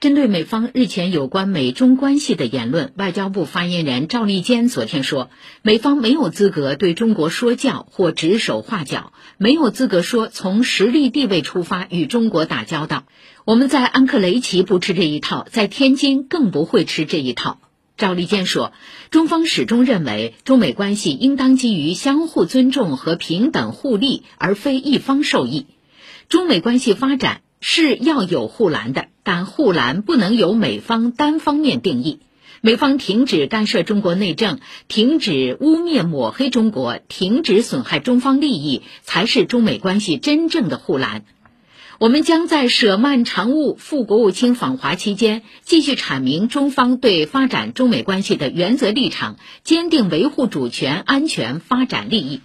针对美方日前有关美中关系的言论，外交部发言人赵立坚昨天说，美方没有资格对中国说教或指手画脚，没有资格说从实力地位出发与中国打交道。我们在安克雷奇不吃这一套，在天津更不会吃这一套。赵立坚说，中方始终认为，中美关系应当基于相互尊重和平等互利，而非一方受益。中美关系发展是要有护栏的。但护栏不能由美方单方面定义，美方停止干涉中国内政，停止污蔑抹黑中国，停止损害中方利益，才是中美关系真正的护栏。我们将在舍曼常务副国务卿访华期间，继续阐明中方对发展中美关系的原则立场，坚定维护主权、安全、发展利益。